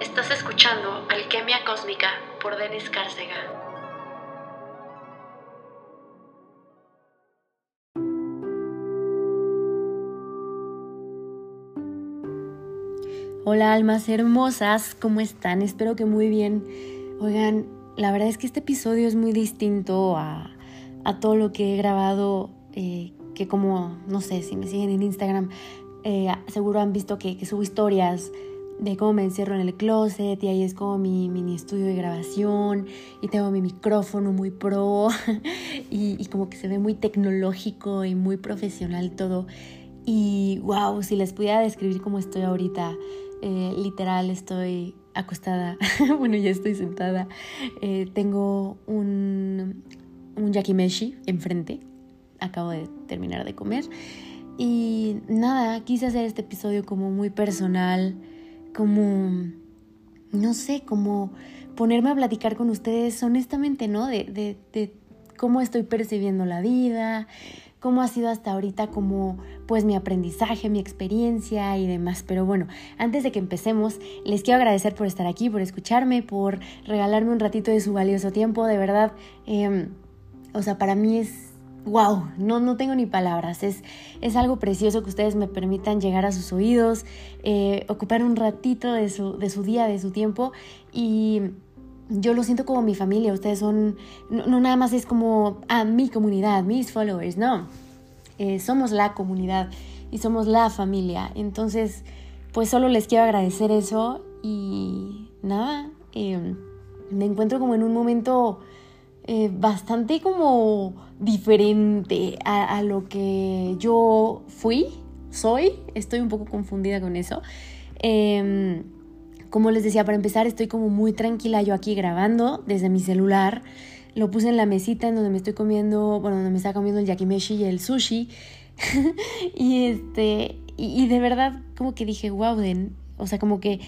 Estás escuchando Alquimia Cósmica por Denis Cárcega. Hola almas hermosas, ¿cómo están? Espero que muy bien. Oigan, la verdad es que este episodio es muy distinto a, todo lo que he grabado, eh, que como, no sé, si me siguen en Instagram, eh, seguro han visto que subo historias de cómo me encierro en el closet y ahí es como mi mini estudio de grabación y tengo mi micrófono muy pro y, como que se ve muy tecnológico y muy profesional todo. Y wow, si les pudiera describir cómo estoy ahorita, eh, literal estoy acostada, bueno ya estoy sentada, eh, tengo un, un yakimeshi enfrente, acabo de terminar de comer. Y nada, quise hacer este episodio como muy personal, como, no sé, como ponerme a platicar con ustedes honestamente, ¿no? De, de, de cómo estoy percibiendo la vida, cómo ha sido hasta ahorita como pues mi aprendizaje, mi experiencia y demás. Pero bueno, antes de que empecemos, les quiero agradecer por estar aquí, por escucharme, por regalarme un ratito de su valioso tiempo. De verdad, eh, o sea, para mí es wow, no, no tengo ni palabras. Es, es algo precioso que ustedes me permitan llegar a sus oídos, eh, ocupar un ratito de su, de su día, de su tiempo y yo lo siento como mi familia. Ustedes son, no, nada más es como a mi comunidad, mis followers, no. Eh, somos la comunidad y somos la familia. Entonces, pues solo les quiero agradecer eso y nada, eh, me encuentro como en un momento eh, bastante como diferente a, lo que yo fui, soy. Estoy un poco confundida con eso. Em, como les decía, para empezar, estoy como muy tranquila yo aquí grabando desde mi celular. Lo puse en la mesita en donde me estoy comiendo, bueno, donde me está comiendo el yakimeshi y el sushi. y este, y, de verdad como que dije, wow, o sea, como que,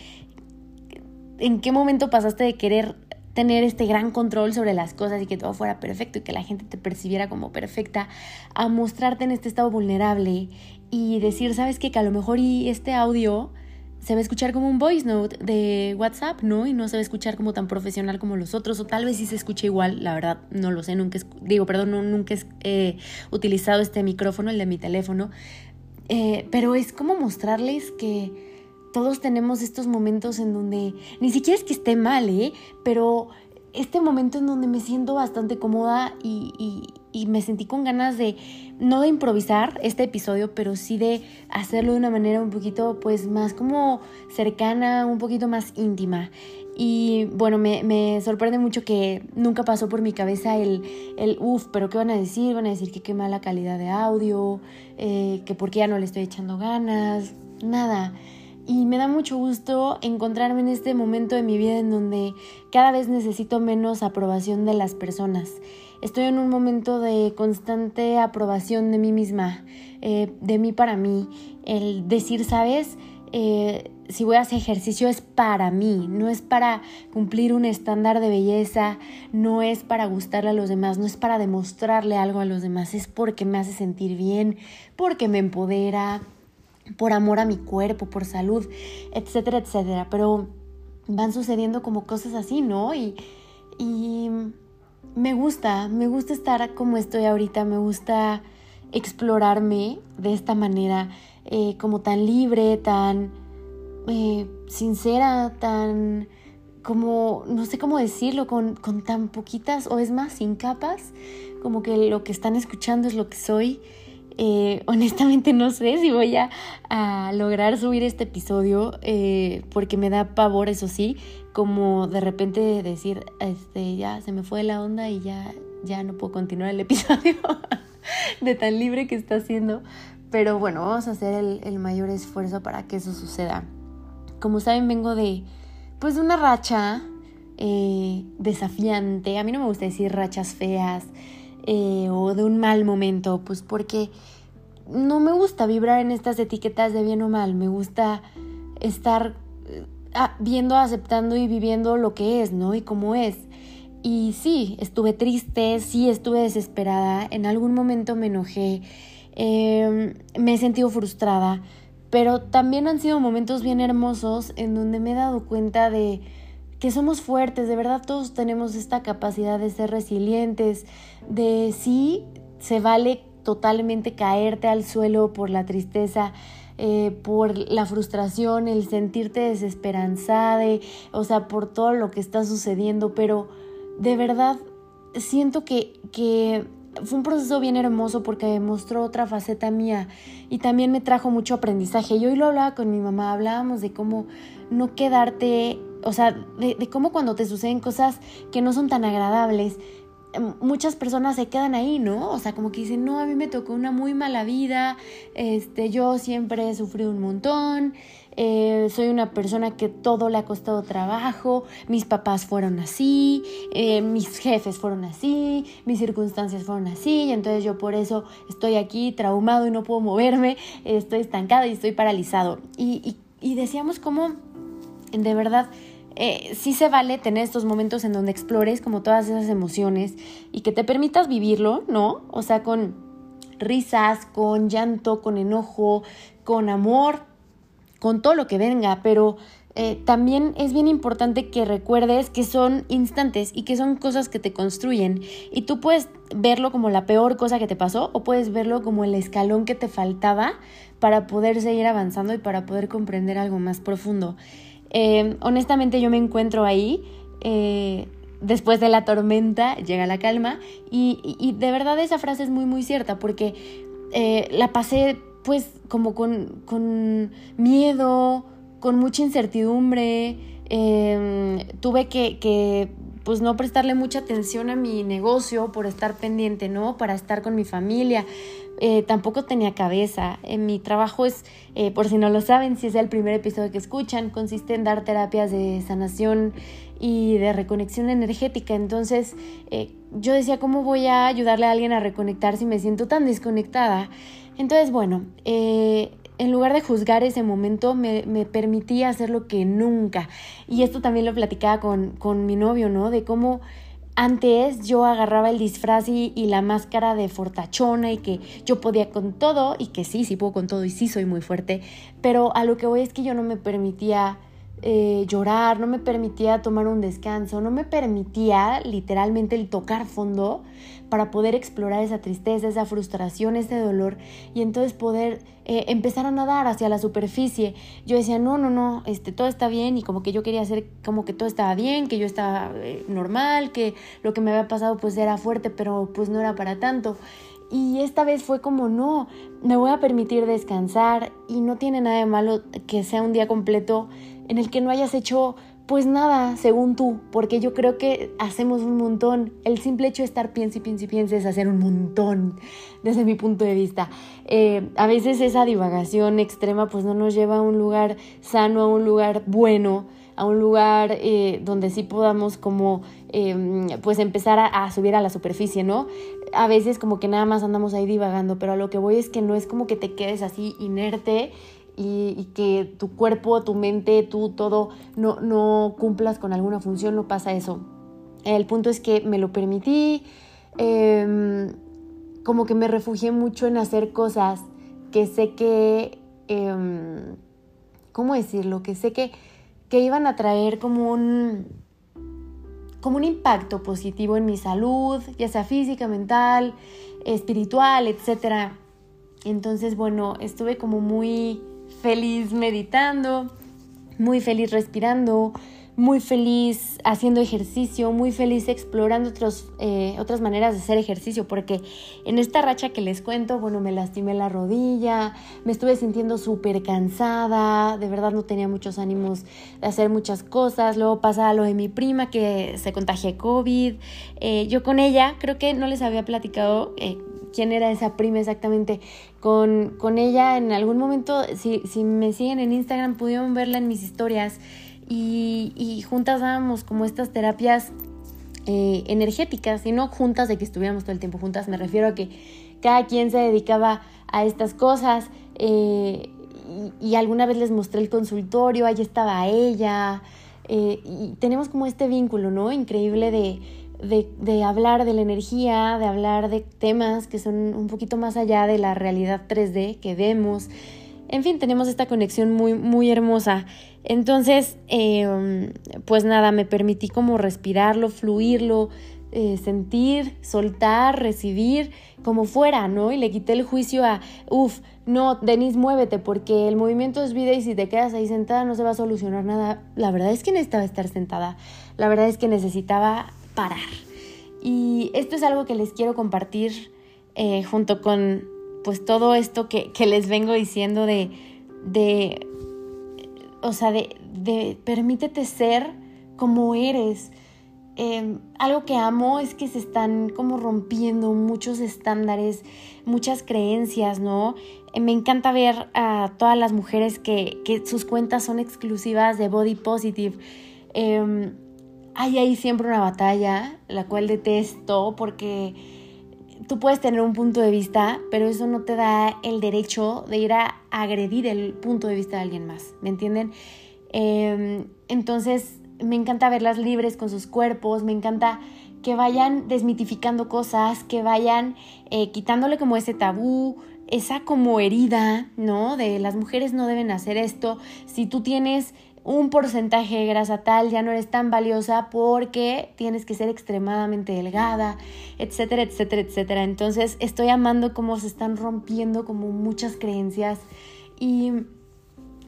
¿en qué momento pasaste de querer tener este gran control sobre las cosas y que todo fuera perfecto y que la gente te percibiera como perfecta, a mostrarte en este estado vulnerable y decir, sabes qué? que a lo mejor y este audio se va a escuchar como un voice note de WhatsApp, ¿no? Y no se va a escuchar como tan profesional como los otros, o tal vez sí se escuche igual, la verdad, no lo sé, nunca, digo, perdón, nunca he utilizado este micrófono, el de mi teléfono, eh, pero es como mostrarles que todos tenemos estos momentos en donde, ni siquiera es que esté mal, ¿eh? Pero este momento en donde me siento bastante cómoda y, me sentí con ganas de, no de improvisar este episodio, pero sí de hacerlo de una manera un poquito, pues, más como cercana, un poquito más íntima. Y bueno, me, me, sorprende mucho que nunca pasó por mi cabeza el, el uff, pero ¿qué van a decir? Van a decir que qué mala calidad de audio, eh, que por qué ya no le estoy echando ganas, nada. Y me da mucho gusto encontrarme en este momento de mi vida en donde cada vez necesito menos aprobación de las personas. Estoy en un momento de constante aprobación de mí misma, eh, de mí para mí. El decir, ¿sabes? Eh, si voy a hacer ejercicio es para mí, no es para cumplir un estándar de belleza, no es para gustarle a los demás, no es para demostrarle algo a los demás, es porque me hace sentir bien, porque me empodera, por amor a mi cuerpo, por salud, etcétera, etcétera. Pero van sucediendo como cosas así, ¿no? Y, y me gusta, me gusta estar como estoy ahorita, me gusta explorarme de esta manera, eh, como tan libre, tan eh, sincera, tan como, no sé cómo decirlo, con, con tan poquitas, o es más, sin capas, como que lo que están escuchando es lo que soy eh, honestamente no sé si voy a, lograr subir este episodio eh, porque me da pavor, eso sí, como de repente decir, este, ya se me fue la onda y ya, ya no puedo continuar el episodio de tan libre que está haciendo. Pero bueno, vamos a hacer el, mayor esfuerzo para que eso suceda. Como saben, vengo de, pues, de una racha eh, desafiante. A mí no me gusta decir rachas feas. Eh, o de un mal momento, pues porque no me gusta vibrar en estas etiquetas de bien o mal, me gusta estar eh, viendo, aceptando y viviendo lo que es, ¿no? Y cómo es. Y sí, estuve triste, sí estuve desesperada, en algún momento me enojé, em, me he sentido frustrada, pero también han sido momentos bien hermosos en donde me he dado cuenta de que somos fuertes, de verdad todos tenemos esta capacidad de ser resilientes, de sí, se vale totalmente caerte al suelo por la tristeza, eh, por la frustración, el sentirte desesperanzada, o sea, por todo lo que está sucediendo, pero de verdad siento que, que fue un proceso bien hermoso porque mostró otra faceta mía y también me trajo mucho aprendizaje. Yo hoy lo hablaba con mi mamá, hablábamos de cómo no quedarte, o sea, de, cómo cuando te suceden cosas que no son tan agradables, em, muchas personas se quedan ahí, ¿no? O sea, como que dicen, no, a mí me tocó una muy mala vida, este, yo siempre he sufrido un montón, eh, soy una persona que todo le ha costado trabajo, mis papás fueron así, eh, mis jefes fueron así, mis circunstancias fueron así, y entonces yo por eso estoy aquí traumado y no puedo moverme, estoy estancada y estoy paralizado. Y, decíamos cómo, de verdad, eh, sí se vale tener estos momentos en donde explores como todas esas emociones y que te permitas vivirlo, ¿no? O sea, con risas, con llanto, con enojo, con amor, con todo lo que venga, pero eh, también es bien importante que recuerdes que son instantes y que son cosas que te construyen. Y tú puedes verlo como la peor cosa que te pasó o puedes verlo como el escalón que te faltaba para poder seguir avanzando y para poder comprender algo más profundo. Eh, honestamente yo me encuentro ahí. Eh, después de la tormenta llega la calma y, de verdad esa frase es muy muy cierta porque la pasé pues como con, miedo, con mucha incertidumbre, em, tuve que pues no prestarle mucha atención a mi negocio por estar pendiente, ¿no? Para estar con mi familia. Eh, tampoco tenía cabeza. En mi trabajo es, eh, por si no lo saben, si es el primer episodio que escuchan, consiste en dar terapias de sanación y de reconexión energética. Entonces, eh, yo decía, ¿cómo voy a ayudarle a alguien a reconectar si me siento tan desconectada? Entonces, bueno, eh, en lugar de juzgar ese momento, me, me, hacer lo que nunca. Y esto también lo platicaba con, con mi novio, ¿no? De cómo antes yo agarraba el disfraz y, y, la máscara de fortachona y que yo podía con todo y que sí, sí puedo con todo y sí soy muy fuerte, pero a lo que voy es que yo no me permitía eh, llorar, no me permitía tomar un descanso, no me permitía literalmente el tocar fondo para poder explorar esa tristeza, esa frustración, ese dolor y entonces poder eh, empezar a nadar hacia la superficie. Yo decía, no, no, no, este, todo está bien y como que yo quería hacer como que todo estaba bien, que yo estaba eh, normal, que lo que me había pasado pues era fuerte, pero pues no era para tanto. Y esta vez fue como, no, me voy a permitir descansar y no tiene nada de malo que sea un día completo en el que no hayas hecho pues nada, según tú, porque yo creo que hacemos un montón. El simple hecho de estar piense y piense y piense es hacer un montón, desde mi punto de vista. Eh, a veces esa divagación extrema pues no nos lleva a un lugar sano, a un lugar bueno, a un lugar eh, donde sí podamos como em, pues empezar a, subir a la superficie, ¿no? A veces como que nada más andamos ahí divagando, pero a lo que voy es que no es como que te quedes así inerte y, que tu cuerpo, tu mente, tú todo no, no cumplas con alguna función, no pasa eso. El punto es que me lo permití, em, como que me refugié mucho en hacer cosas que sé que, em, ¿cómo decirlo? Que sé que, que iban a traer como un, como un impacto positivo en mi salud, ya sea física, mental, espiritual, etc. Entonces, bueno, estuve como muy feliz meditando, muy feliz respirando, muy feliz haciendo ejercicio, muy feliz explorando otros, eh, otras maneras de hacer ejercicio, porque en esta racha que les cuento, bueno, me lastimé la rodilla, me estuve sintiendo súper cansada, de verdad no tenía muchos ánimos de hacer muchas cosas, luego pasa lo de mi prima que se contagió COVID, eh, yo con ella creo que no les había platicado eh, quién era esa prima exactamente. Con, con ella en algún momento, si, si, me siguen en Instagram, pudieron verla en mis historias y, juntas dábamos como estas terapias eh, energéticas y no juntas de que estuviéramos todo el tiempo juntas, me refiero a que cada quien se dedicaba a estas cosas eh, y, alguna vez les mostré el consultorio, ahí estaba ella eh, y tenemos como este vínculo, ¿no? Increíble de de, hablar de la energía, de hablar de temas que son un poquito más allá de la realidad 3D que vemos. En fin, tenemos esta conexión muy, muy hermosa. Entonces, em, pues nada, me permití como respirarlo, fluirlo, eh, sentir, soltar, recibir, como fuera, ¿no? Y le quité el juicio a, uff, no, Denise, muévete, porque el movimiento es vida y si te quedas ahí sentada no se va a solucionar nada. La verdad es que necesitaba estar sentada, la verdad es que necesitaba parar. Y esto es algo que les quiero compartir eh, junto con pues todo esto que, les vengo diciendo de o sea, de, de permítete ser como eres Em, algo que amo es que se están como rompiendo muchos estándares, muchas creencias, ¿no? Eh, me encanta ver a todas las mujeres que, sus cuentas son exclusivas de body positive. Eh, hay ahí siempre una batalla, la cual detesto porque tú puedes tener un punto de vista, pero eso no te da el derecho de ir a agredir el punto de vista de alguien más, ¿me entienden? Em, entonces, me encanta verlas libres con sus cuerpos, me encanta que vayan desmitificando cosas, que vayan eh, quitándole como ese tabú, esa como herida, ¿no? De las mujeres no deben hacer esto. Si tú tienes un porcentaje de grasa tal, ya no eres tan valiosa porque tienes que ser extremadamente delgada, etcétera, etcétera, etcétera. Entonces estoy amando cómo se están rompiendo como muchas creencias y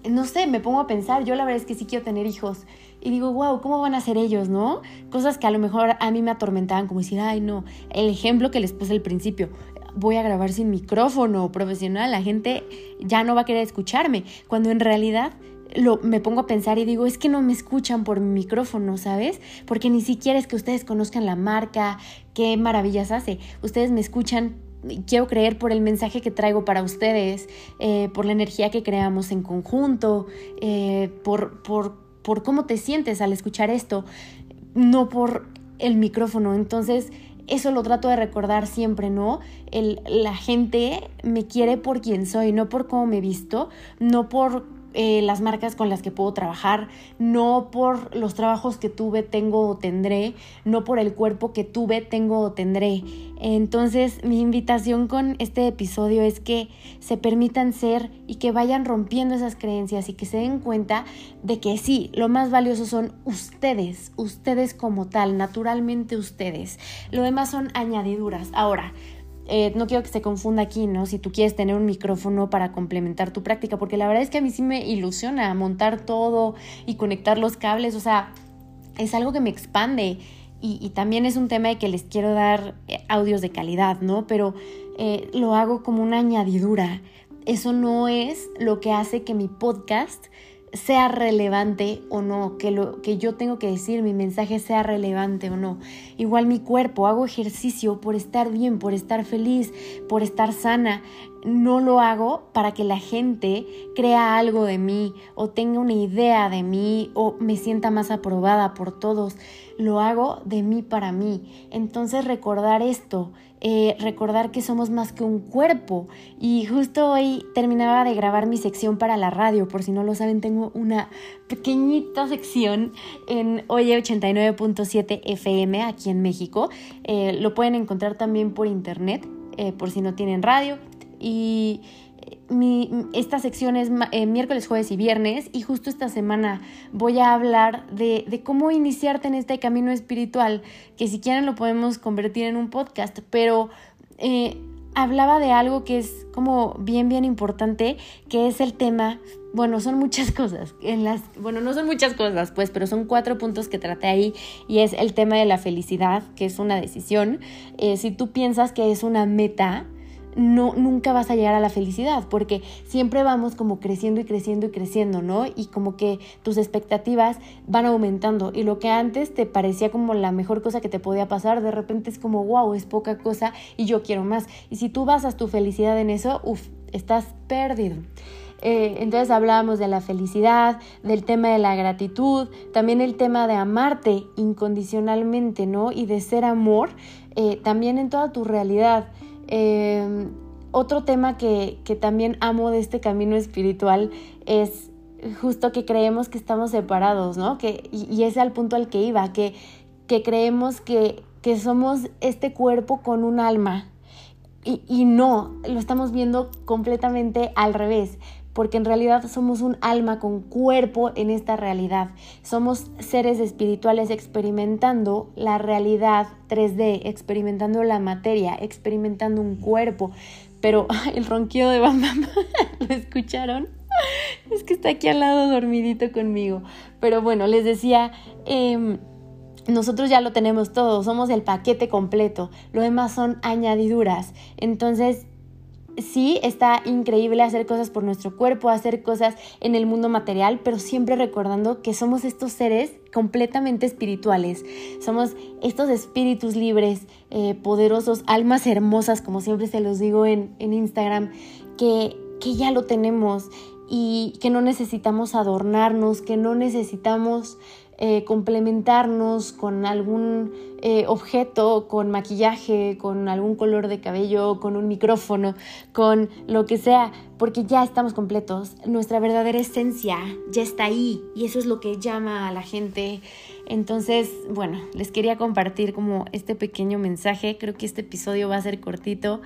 no sé, me pongo a pensar, yo la verdad es que sí quiero tener hijos y digo, wow, ¿cómo van a ser ellos, no? Cosas que a lo mejor a mí me atormentaban, como decir, ay, no, el ejemplo que les puse al principio, voy a grabar sin micrófono profesional, la gente ya no va a querer escucharme, cuando en realidad lo, me pongo a pensar y digo, es que no me escuchan por mi micrófono, ¿sabes? Porque ni siquiera es que ustedes conozcan la marca, qué maravillas hace. Ustedes me escuchan quiero creer por el mensaje que traigo para ustedes, eh, por la energía que creamos en conjunto, eh, por, por por cómo te sientes al escuchar esto, no por el micrófono. Entonces, eso lo trato de recordar siempre, ¿no? El, la gente me quiere por quien soy, no por cómo me visto, no por eh, las marcas con las que puedo trabajar, no por los trabajos que tuve, tengo o tendré, no por el cuerpo que tuve, tengo o tendré. Entonces mi invitación con este episodio es que se permitan ser y que vayan rompiendo esas creencias y que se den cuenta de que sí, lo más valioso son ustedes, ustedes como tal, naturalmente ustedes. Lo demás son añadiduras. Ahora, eh, no quiero que se confunda aquí, ¿no? Si tú quieres tener un micrófono para complementar tu práctica, porque la verdad es que a mí sí me ilusiona montar todo y conectar los cables, o sea, es algo que me expande y, también es un tema de que les quiero dar eh, audios de calidad, ¿no? Pero eh, lo hago como una añadidura. Eso no es lo que hace que mi podcast sea relevante o no, que lo que yo tengo que decir, mi mensaje sea relevante o no. Igual mi cuerpo, hago ejercicio por estar bien, por estar feliz, por estar sana. No lo hago para que la gente crea algo de mí o tenga una idea de mí o me sienta más aprobada por todos. Lo hago de mí para mí. Entonces recordar esto, eh, recordar que somos más que un cuerpo. Y justo hoy terminaba de grabar mi sección para la radio, por si no lo saben, tengo una pequeñita sección en Oye 89.7 FM aquí en México. Eh, lo pueden encontrar también por internet, eh, por si no tienen radio. Y mi, esta sección es eh, miércoles, jueves y viernes y justo esta semana voy a hablar de, cómo iniciarte en este camino espiritual, que si quieren lo podemos convertir en un podcast, pero eh, hablaba de algo que es como bien, bien importante, que es el tema, bueno, son muchas cosas, en las, bueno, no son muchas cosas, pues, pero son cuatro puntos que traté ahí y es el tema de la felicidad, que es una decisión. Eh, si tú piensas que es una meta, no, nunca vas a llegar a la felicidad, porque siempre vamos como creciendo y creciendo y creciendo, ¿no? Y como que tus expectativas van aumentando y lo que antes te parecía como la mejor cosa que te podía pasar, de repente es como, wow, es poca cosa y yo quiero más. Y si tú basas tu felicidad en eso, uff, estás perdido. Eh, entonces hablábamos de la felicidad, del tema de la gratitud, también el tema de amarte incondicionalmente, ¿no? Y de ser amor eh, también en toda tu realidad. Em, otro tema que, también amo de este camino espiritual es justo que creemos que estamos separados, ¿no? Que, y, es al punto al que iba, que, que creemos que, que somos este cuerpo con un alma. Y, y no, lo estamos viendo completamente al revés. Porque en realidad somos un alma con cuerpo en esta realidad. Somos seres espirituales experimentando la realidad 3D, experimentando la materia, experimentando un cuerpo. Pero el ronquido de Bam ¿lo escucharon? Es que está aquí al lado dormidito conmigo. Pero bueno, les decía... Em, nosotros ya lo tenemos todo, somos el paquete completo, lo demás son añadiduras. Entonces, sí, está increíble hacer cosas por nuestro cuerpo, hacer cosas en el mundo material, pero siempre recordando que somos estos seres completamente espirituales. Somos estos espíritus libres, eh, poderosos, almas hermosas, como siempre se los digo en, en Instagram, que, que ya lo tenemos y que no necesitamos adornarnos, que no necesitamos eh, complementarnos con algún eh, objeto, con maquillaje, con algún color de cabello, con un micrófono, con lo que sea, porque ya estamos completos. Nuestra verdadera esencia ya está ahí y eso es lo que llama a la gente. Entonces, bueno, les quería compartir como este pequeño mensaje. Creo que este episodio va a ser cortito.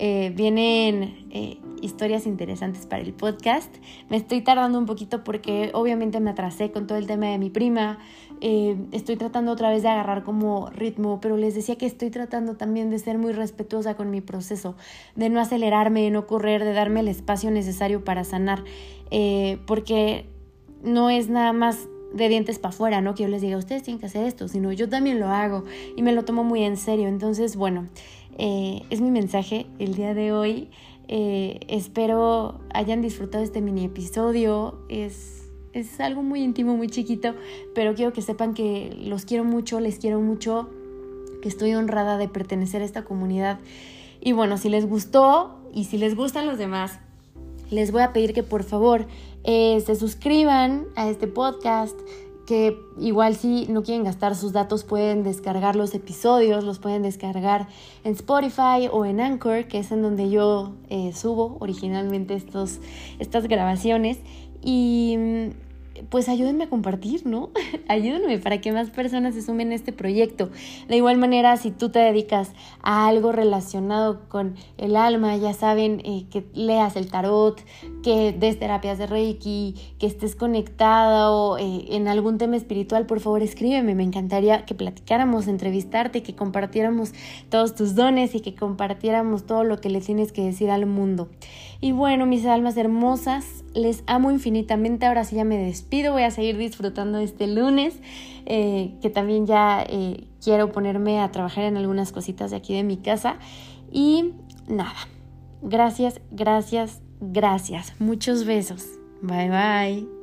Eh, vienen eh, historias interesantes para el podcast. Me estoy tardando un poquito porque obviamente me atrasé con todo el tema de mi prima. Eh, estoy tratando otra vez de agarrar como ritmo, pero les decía que estoy tratando también de ser muy respetuosa con mi proceso, de no acelerarme, de no correr, de darme el espacio necesario para sanar, porque no es nada más de dientes para afuera, ¿no? Que yo les diga, ustedes tienen que hacer esto, sino yo también lo hago y me lo tomo muy en serio. Entonces, bueno, eh, es mi mensaje el día de hoy. Eh, espero hayan disfrutado este mini episodio. Es, es algo muy íntimo, muy chiquito, pero quiero que sepan que los quiero mucho, les quiero mucho, que estoy honrada de pertenecer a esta comunidad. Y bueno, si les gustó y si les gustan los demás, les voy a pedir que por favor eh, se suscriban a este podcast, que igual si no quieren gastar sus datos pueden descargar los episodios, los pueden descargar en Spotify o en Anchor, que es en donde yo eh, subo originalmente estos, estas grabaciones. Y pues ayúdenme a compartir, ¿no? ayúdenme para que más personas se sumen a este proyecto. De igual manera, si tú te dedicas a algo relacionado con el alma, ya saben eh, que leas el tarot, que des terapias de Reiki, que estés conectado eh, en algún tema espiritual, por favor escríbeme. Me encantaría que platicáramos, entrevistarte, que compartiéramos todos tus dones y que compartiéramos todo lo que le tienes que decir al mundo. Y bueno, mis almas hermosas, les amo infinitamente. Ahora sí ya me despido. Voy a seguir disfrutando este lunes, eh, que también ya eh, quiero ponerme a trabajar en algunas cositas de aquí de mi casa. Y nada, gracias, gracias, gracias. Muchos besos. Bye bye.